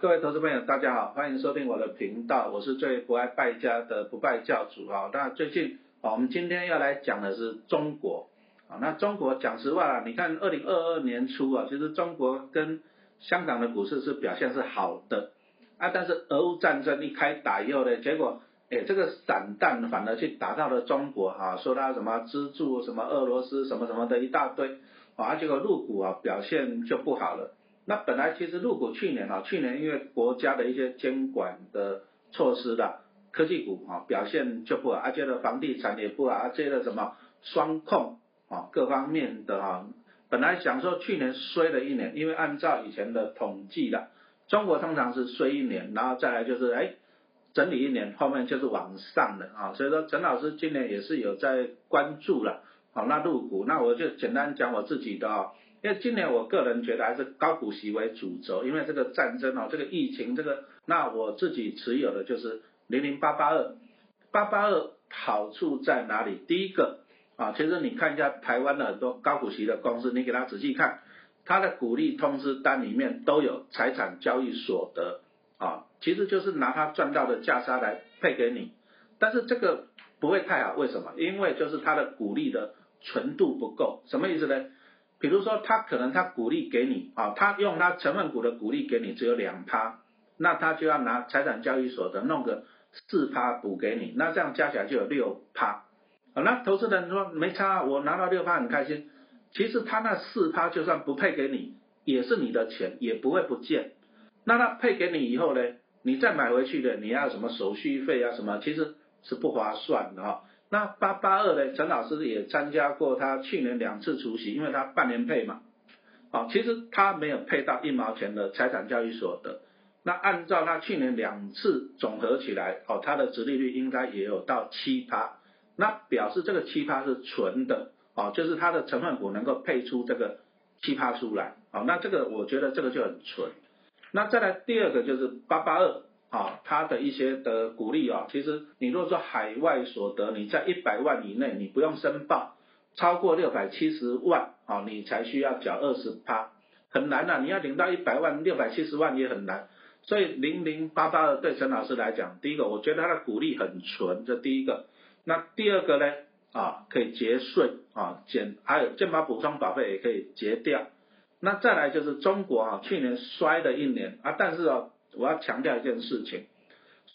各位投资朋友，大家好，欢迎收听我的频道，我是最不爱败家的不败教主啊。那最近啊，我们今天要来讲的是中国啊。那中国讲实话，你看二零二二年初啊，其实中国跟香港的股市是表现是好的啊，但是俄乌战争一开打以后呢，结果哎这个散弹反而去打到了中国哈，说他什么资助什么俄罗斯什么什么的一大堆啊，结果入股啊表现就不好了。那本来其实入股去年啊，去年因为国家的一些监管的措施的科技股啊表现就不好，而且的房地产也不好，而且的什么双控啊各方面的啊，本来想说去年衰了一年，因为按照以前的统计的，中国通常是衰一年，然后再来就是哎整理一年，后面就是往上的啊，所以说陈老师今年也是有在关注了，好那入股，那我就简单讲我自己的。因为今年我个人觉得还是高股息为主轴，因为这个战争哦，这个疫情这个，那我自己持有的就是零零八八二，八八二好处在哪里？第一个啊，其实你看一下台湾的很多高股息的公司，你给他仔细看，它的股利通知单里面都有财产交易所得啊，其实就是拿他赚到的价差来配给你，但是这个不会太好，为什么？因为就是它的股利的纯度不够，什么意思呢？比如说，他可能他股利给你啊，他用他成分股的股利给你只有两趴，那他就要拿财产交易所的弄个四趴补给你，那这样加起来就有六趴。啊，那投资人说没差，我拿到六趴很开心。其实他那四趴就算不配给你，也是你的钱，也不会不见。那他配给你以后呢，你再买回去的，你要什么手续费啊什么，其实是不划算的哈。那八八二呢？陈老师也参加过他去年两次除息，因为他半年配嘛，啊，其实他没有配到一毛钱的财产交易所得。那按照他去年两次总和起来，哦，他的殖利率应该也有到七趴，那表示这个七趴是纯的，哦，就是他的成分股能够配出这个七趴出来，哦，那这个我觉得这个就很纯。那再来第二个就是八八二。啊，它的一些的鼓励啊，其实你如果说海外所得你在一百万以内，你不用申报，超过六百七十万啊，你才需要缴二十趴，很难呐，你要领到一百万六百七十万也很难，所以零零八八二对陈老师来讲，第一个我觉得他的鼓励很纯，这第一个，那第二个呢啊可以节税啊减，还有健保补充保费也可以节掉，那再来就是中国啊去年衰的一年啊，但是啊。我要强调一件事情，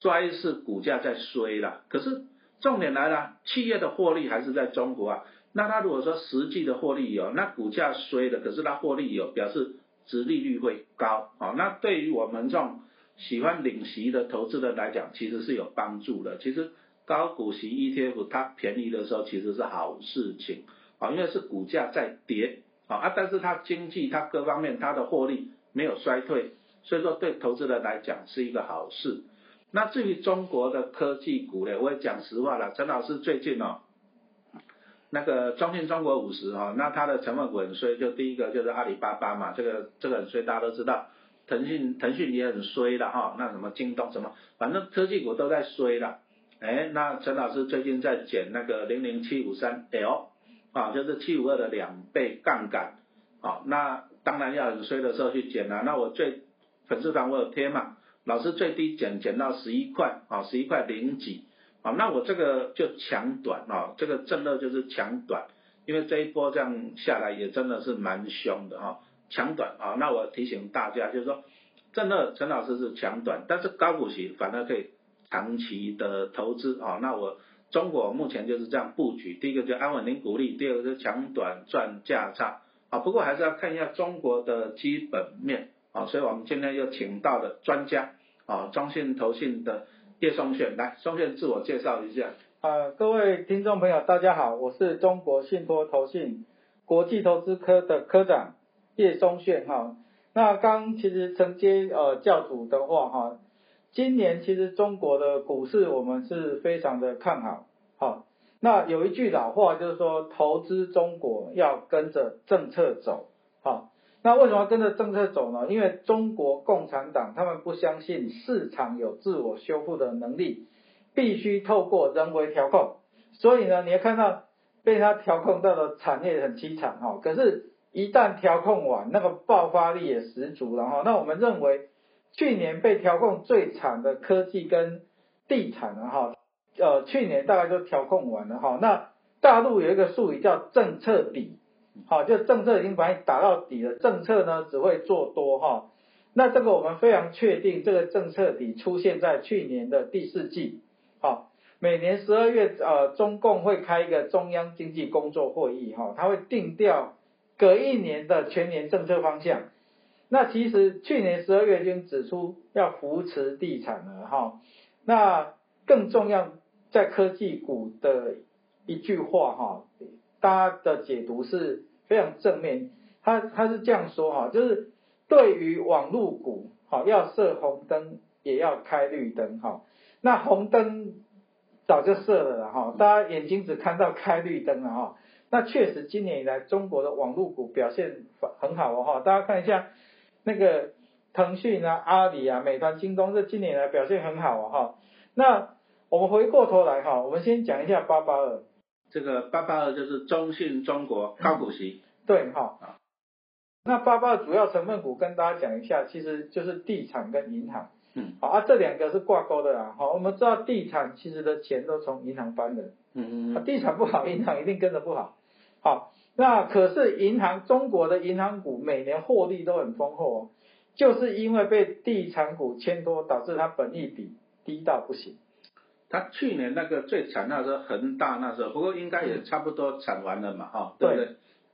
衰是股价在衰了，可是重点来了，企业的获利还是在中国啊。那它如果说实际的获利有，那股价衰的，可是它获利有，表示值利率会高啊。那对于我们这种喜欢领息的投资人来讲，其实是有帮助的。其实高股息 ETF 它便宜的时候其实是好事情啊，因为是股价在跌啊，但是它经济它各方面它的获利没有衰退。所以说对投资人来讲是一个好事。那至于中国的科技股呢，我也讲实话了。陈老师最近哦，那个中信中国五十哈，那它的成分股很衰，就第一个就是阿里巴巴嘛，这个这个很衰，大家都知道。腾讯腾讯也很衰的哈，那什么京东什么，反正科技股都在衰了。哎，那陈老师最近在减那个零零七五三 L 啊，就是七五二的两倍杠杆。啊，那当然要很衰的时候去减了。那我最粉丝团我有贴嘛，老师最低减减到十一块啊，十一块零几啊，那我这个就抢短啊，这个正热就是抢短，因为这一波这样下来也真的是蛮凶的哈，抢短啊，那我提醒大家就是说，正热陈老师是抢短，但是高股息反而可以长期的投资啊，那我中国目前就是这样布局，第一个就安稳零股利，第二个是抢短赚价差啊，不过还是要看一下中国的基本面。啊，所以我们今天又请到了专家啊，中信投信的叶松炫来，松炫自我介绍一下。啊，各位听众朋友，大家好，我是中国信托投信国际投资科的科长叶松炫哈。那刚其实承接呃教主的话哈，今年其实中国的股市我们是非常的看好。好，那有一句老话就是说，投资中国要跟着政策走。好。那为什么跟着政策走呢？因为中国共产党他们不相信市场有自我修复的能力，必须透过人为调控。所以呢，你要看到被他调控到的产业很凄惨哈。可是，一旦调控完，那个爆发力也十足了哈。那我们认为，去年被调控最惨的科技跟地产了哈，呃，去年大概就调控完了哈。那大陆有一个术语叫政策底，好，就政策已经把你打到底了，政策呢只会做多哈。那这个我们非常确定，这个政策底出现在去年的第四季，好，每年十二月呃，中共会开一个中央经济工作会议哈，它会定调隔一年的全年政策方向。那其实去年十二月已经指出要扶持地产了哈，那更重要在科技股的一句话哈，大家的解读是非常正面，他他是这样说哈，就是对于网络股好要设红灯也要开绿灯哈，那红灯早就设了哈，大家眼睛只看到开绿灯了哈，那确实今年以来中国的网络股表现很好哦哈，大家看一下。那个腾讯啊、阿里啊、美团、京东这今年来表现很好哦哈。那我们回过头来哈，我们先讲一下八八二。这个八八二就是中信中国高股息。对哈。那八八二主要成分股跟大家讲一下，其实就是地产跟银行。嗯。好啊，这两个是挂钩的啦。好，我们知道地产其实的钱都从银行搬的。嗯嗯。地产不好，银行一定跟着不好。好。那可是银行，中国的银行股每年获利都很丰厚哦，就是因为被地产股牵拖，导致它本益比低到不行。它去年那个最惨那时候恒大那时候，不过应该也差不多惨完了嘛，哈，对不对？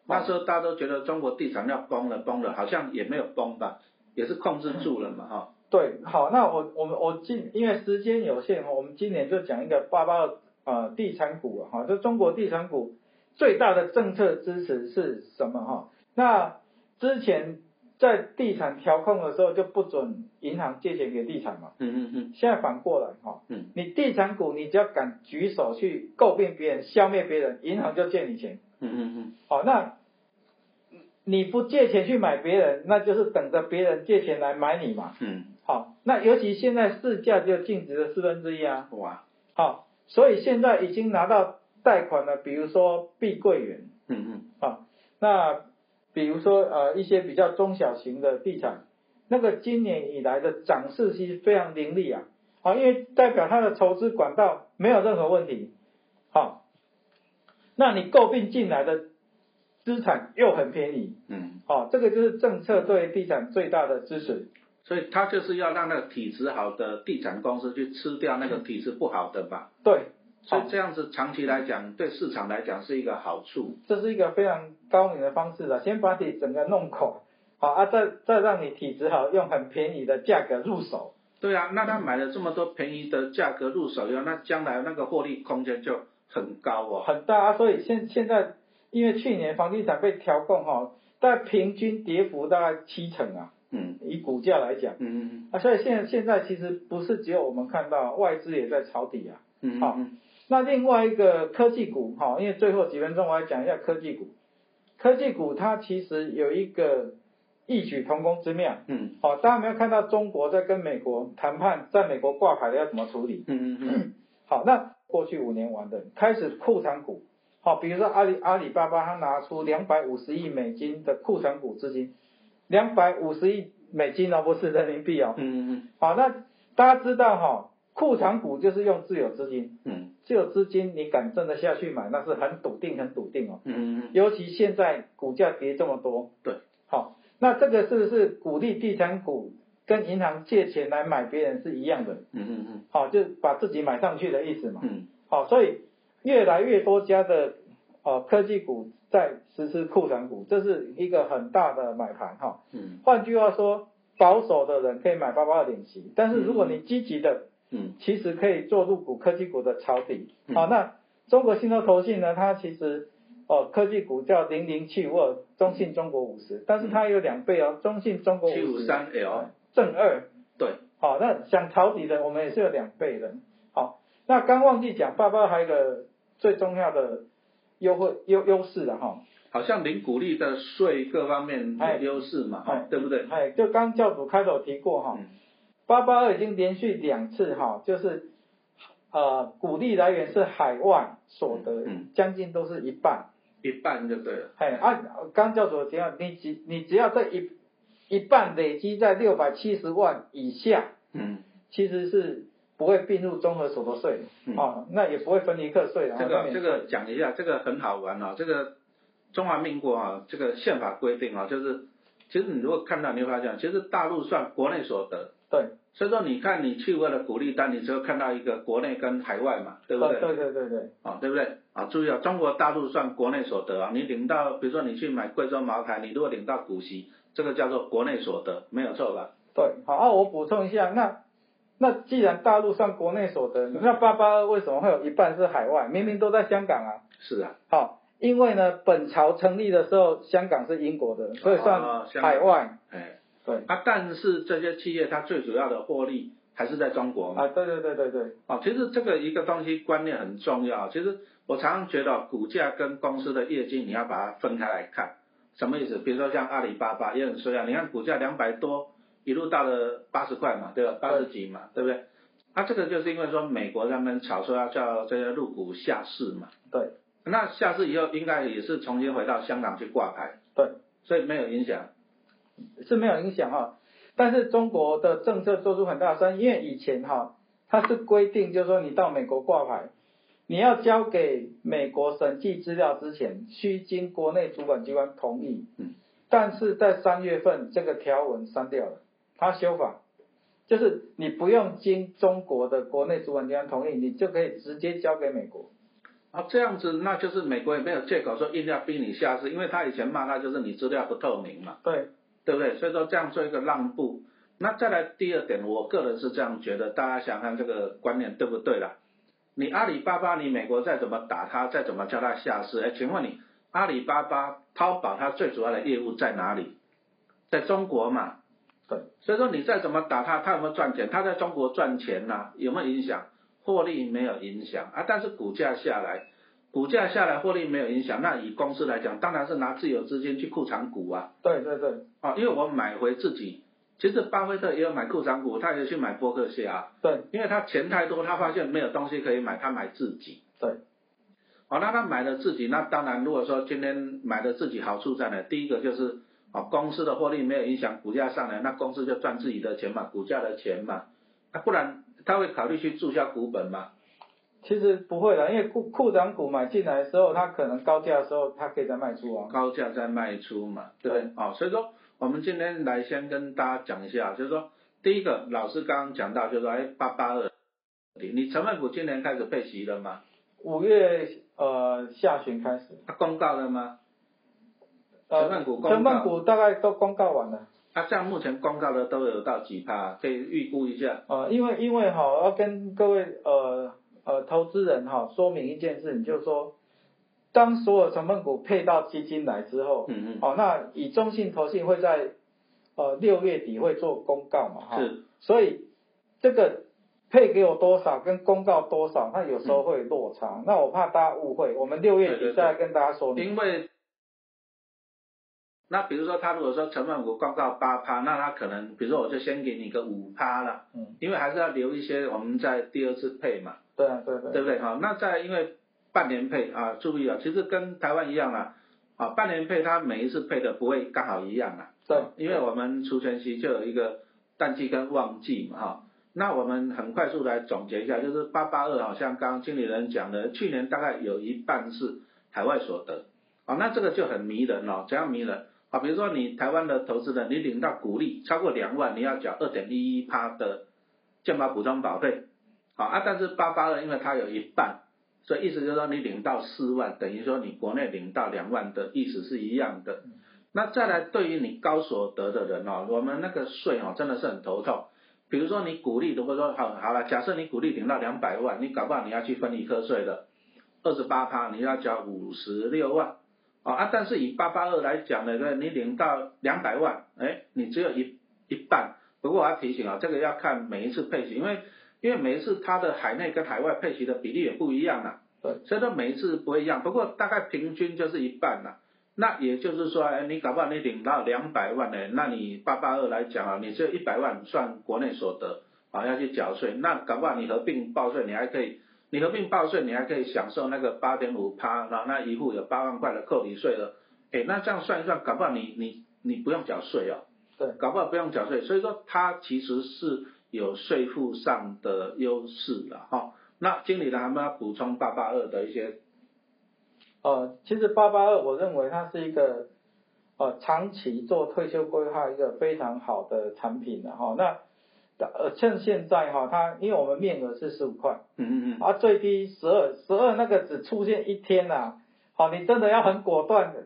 那时候大家都觉得中国地产要崩了，崩了，好像也没有崩吧，也是控制住了嘛，哈。对，好，那我我们我今因为时间有限，我们今年就讲一个八八呃地产股哈，就中国地产股。最大的政策支持是什么哈？那之前在地产调控的时候就不准银行借钱给地产嘛。嗯嗯嗯。现在反过来哈，嗯，你地产股你只要敢举手去诟病别人、消灭别人，银行就借你钱。嗯嗯嗯。好，那你不借钱去买别人，那就是等着别人借钱来买你嘛。嗯。好，那尤其现在市价就净值的四分之一啊。哇。好，所以现在已经拿到。贷款了，比如说碧桂园，嗯嗯，好，那比如说呃一些比较中小型的地产，那个今年以来的涨势其实非常凌厉啊，啊，因为代表它的筹资管道没有任何问题，好，那你诟病进来的资产又很便宜，嗯，好，这个就是政策对地产最大的支持，所以它就是要让那个体质好的地产公司去吃掉那个体质不好的吧，对。所以这样子长期来讲，对市场来讲是一个好处。这是一个非常高明的方式了，先把你整个弄垮，好啊，再再让你体质好，用很便宜的价格入手。对啊，那他买了这么多便宜的价格入手以后，那将来那个获利空间就很高哦。很大啊，所以现现在因为去年房地产被调控哈，大概平均跌幅大概七成啊。嗯。以股价来讲。嗯嗯嗯。啊，所以现在现在其实不是只有我们看到，外资也在抄底啊。嗯。好。那另外一个科技股，哈，因为最后几分钟我来讲一下科技股。科技股它其实有一个异曲同工之妙，嗯，好，大家没有看到中国在跟美国谈判，在美国挂牌的要怎么处理？嗯嗯嗯。好，那过去五年玩的，开始库藏股，好，比如说阿里阿里巴巴，它拿出两百五十亿美金的库藏股资金，两百五十亿美金哦，不是人民币哦。嗯嗯嗯。好，那大家知道哈，库藏股就是用自有资金。嗯。自有资金，你敢真的下去买，那是很笃定，很笃定哦。嗯嗯尤其现在股价跌这么多。对。好，那这个是不是鼓励地产股跟银行借钱来买别人是一样的？嗯嗯嗯。好，就把自己买上去的意思嘛。嗯。好，所以越来越多家的呃科技股在实施库藏股，这是一个很大的买盘哈。嗯。换句话说，保守的人可以买八八二点七，但是如果你积极的。嗯，其实可以做入股科技股的抄底。好，那中国信托投信呢？它其实哦，科技股叫零零七五二，中信中国五十，但是它有两倍哦，中信中国五十。三 L 正二。对。好，那想抄底的，我们也是有两倍的。好，那刚忘记讲，爸爸还有一个最重要的优惠优优势的哈。好像零股利的税各方面有优势嘛，对不对？哎，就刚教主开头提过哈。八八二已经连续两次哈，就是呃，股利来源是海外所得，将近都是一半，一半就对了。嘿，啊，刚教主提到，你只你只要这一一半累积在六百七十万以下，嗯，其实是不会并入综合所得税嗯哦，那也不会分离课税的。这个这个讲一下，这个很好玩哦。这个中华民国啊，这个宪法规定啊，就是其实你如果看到，你会发现，其实大陆算国内所得，对所以说你看你去为了鼓励单，你只有看到一个国内跟海外嘛，对不对？对对对对，啊，对不对？啊，注意啊，中国大陆算国内所得啊，你领到，比如说你去买贵州茅台，你如果领到股息，这个叫做国内所得，没有错吧？对，好，啊，我补充一下，那那既然大陆算国内所得，那八八二为什么会有一半是海外？明明都在香港啊。是啊，好，因为呢，本朝成立的时候，香港是英国的，所以哦算海外。哎，对，啊，但是这些企业它最主要的获利还是在中国嘛。啊，对对对对对，哦，其实这个一个东西观念很重要。其实我常常觉得股价跟公司的业绩你要把它分开来看，什么意思？比如说像阿里巴巴也很衰啊，你看股价两百多，一路到了八十块嘛，对吧？八十几嘛，对不对？啊，这个就是因为说美国他们炒说要叫这些入股下市嘛，对那下市以后应该也是重新回到香港去挂牌，对，所以没有影响。是没有影响哈。但是中国的政策做出很大的声，因为以前哈，它是规定，就是说你到美国挂牌，你要交给美国审计资料之前，需经国内主管机关同意。嗯。但是在三月份这个条文删掉了，它修法，就是你不用经中国的国内主管机关同意，你就可以直接交给美国。啊，这样子那就是美国也没有借口说硬要逼你下市，因为他以前骂他就是你资料不透明嘛。对，对不对？所以说这样做一个让步。那再来第二点，我个人是这样觉得，大家想想看这个观念对不对啦？你阿里巴巴，你美国再怎么打它，再怎么叫它下市，哎，请问你阿里巴巴、淘宝它最主要的业务在哪里？在中国嘛。对。所以说你再怎么打它，它有没有赚钱？它在中国赚钱呐、有没有影响？获利没有影响啊，但是股价下来，股价下来获利没有影响，那以公司来讲，当然是拿自有资金去库藏股啊。对对对啊，因为我买回自己，其实巴菲特也有买库藏股，他也去买波克夏啊，对因为他钱太多，他发现没有东西可以买，他买自己。对，好、那他买了自己，那当然如果说今天买了自己，好处在哪？第一个就是啊、公司的获利没有影响股价上来，那公司就赚自己的钱嘛，股价的钱嘛，啊，不然他会考虑去注销股本嘛。其实不会的，因为库库长股买进来的时候，它可能高价的时候，它可以再卖出啊。高价再卖出嘛，对？哦，所以说我们今天来先跟大家讲一下，就是说第一个，老师刚刚讲到，就是说，哎，八八二，你成分股今年开始配息了吗？五月呃下旬开始，他公告了吗？呃成分股公告成分股大概都公告完了。啊，像目前公告的都有到几趴，可以预估一下。呃，因为因为哈，要跟各位呃呃投资人哈说明一件事你，就是说，当所有成分股配到基金来之后，嗯嗯，哦，那以中信投信会在呃六月底会做公告嘛哈，是，所以这个配给我多少跟公告多少，那有时候会落差，那我怕大家误会，我们六月底再来跟大家说明。因为那比如说他如果说成分股公告八趴，那他可能比如说我就先给你个五趴了，嗯，因为还是要留一些我们在第二次配嘛。对啊，对对对不对？哈，那再因为半年配啊，注意啊，其实跟台湾一样啦，啊，半年配它每一次配的不会刚好一样啊，对，因为我们除权息就有一个淡季跟旺季嘛，哈，那我们很快速来总结一下，就是八八二，好像刚刚经理人讲的，去年大概有一半是海外所得，啊，那这个就很迷人哦，怎样迷人？啊，比如说你台湾的投资人，你领到股利超过两万，你要缴二点一一趴的健保补充保费。好啊，但是八八二因为它有一半，所以意思就是说你领到四万，等于说你国内领到两万的意思是一样的。那再来对于你高所得的人哦，我们那个税哦真的是很头痛。比如说你鼓励，如果说好好了，假设你鼓励领到两百万，你搞不好你要去分一课税的，二十八趴你要交五十六万。啊啊，但是以八八二来讲呢，对，你领到两百万，哎，你只有一一半。不过我要提醒啊，这个要看每一次配息，因为因为每一次它的海内跟海外配息的比例也不一样啊，对，所以说每一次不会一样，不过大概平均就是一半啦。那也就是说，哎，你搞不好你领到两百万呢，那你八八二来讲啊，你只有一百万算国内所得啊，要去缴税，那搞不好你合并报税，你还可以，你合并报税，你还可以享受那个八点五趴，然后那一户有八万块的扣抵税了，哎，那这样算一算，搞不好你你你不用缴税哦。对，搞不好不用缴税，所以说它其实是有税负上的优势的哈。那经理呢，还没有补充八八二的一些？呃，其实八八二，我认为它是一个呃长期做退休规划一个非常好的产品了哈。那呃趁现在哈，它因为我们面额是十五块，嗯嗯嗯，啊最低十二，十二那个只出现一天呐，好，你真的要很果断的，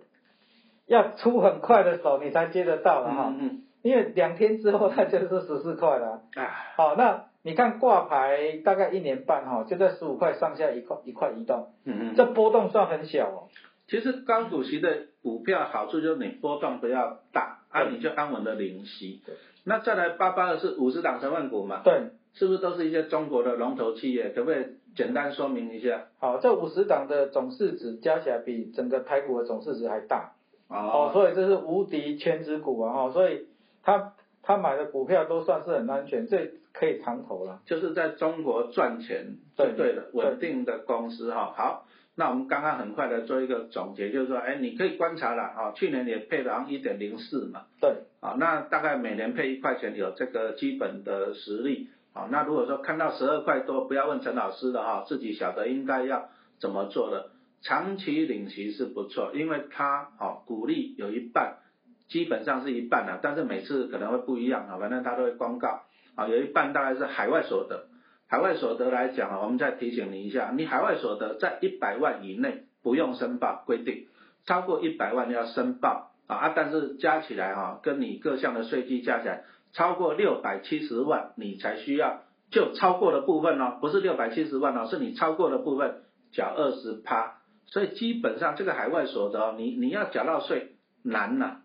要出很快的手你才接得到了哈。嗯嗯因为两天之后它就是十四块了。嗯，啊，好，那你看挂牌大概一年半哈，就在十五块上下一块一块移动，嗯嗯，这波动算很小哦。其实高股息的股票好处就是你波动不要大，啊你就安稳的领息对。那再来八八二是五十档成分股嘛，对，是不是都是一些中国的龙头企业？可不可以简单说明一下？好，这五十档的总市值加起来比整个台股的总市值还大，哦，哦，所以这是无敌千只股啊，哈，所以他他买的股票都算是很安全，这可以长投了。就是在中国赚钱就对对了，对稳定的公司哈。好，那我们刚刚很快的做一个总结，就是说，哎，你可以观察了啊，去年也配了一点零四嘛，对，啊，那大概每年配一块钱，有这个基本的实力。啊，那如果说看到十二块多，不要问陈老师了哈，自己晓得应该要怎么做的。长期领息是不错，因为它哦股利有一半，基本上是一半啊，但是每次可能会不一样啊，反正它都会公告啊，有一半大概是海外所得。海外所得来讲啊，我们再提醒你一下，你海外所得在一百万以内不用申报规定，超过一百万要申报啊啊，但是加起来哈、跟你各项的税基加起来超过六百七十万，你才需要就超过的部分哦，不是六百七十万哦，是你超过的部分缴二十趴，所以基本上这个海外所得，你你要缴到税难呐、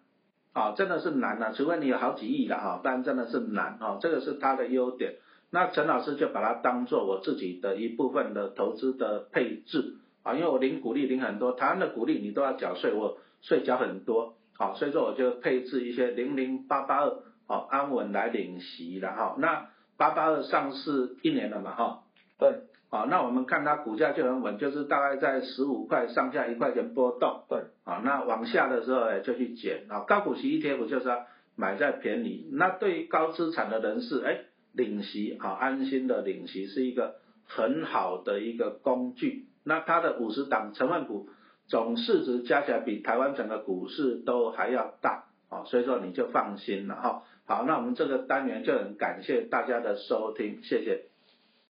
啊，真的是难呐、除非你有好几亿了哈，不然真的是难啊，这个是它的优点。那陈老师就把它当做我自己的一部分的投资的配置啊，因为我领股利领很多，台湾的股利你都要缴税，我税缴很多，好、所以说我就配置一些零零八八二，好，安稳来领息了哈。那八八二上市一年了嘛哈，对，好，那我们看它股价就很稳，就是大概在十五块上下一块钱波动，对，啊，那往下的时候哎就去减啊，高股息 ETF 就是要买在便宜，那对于高资产的人士哎。领息啊，安心的领息是一个很好的一个工具。那它的五十档成分股总市值加起来比台湾整个股市都还要大啊，所以说你就放心了哈。好，那我们这个单元就很感谢大家的收听，谢谢。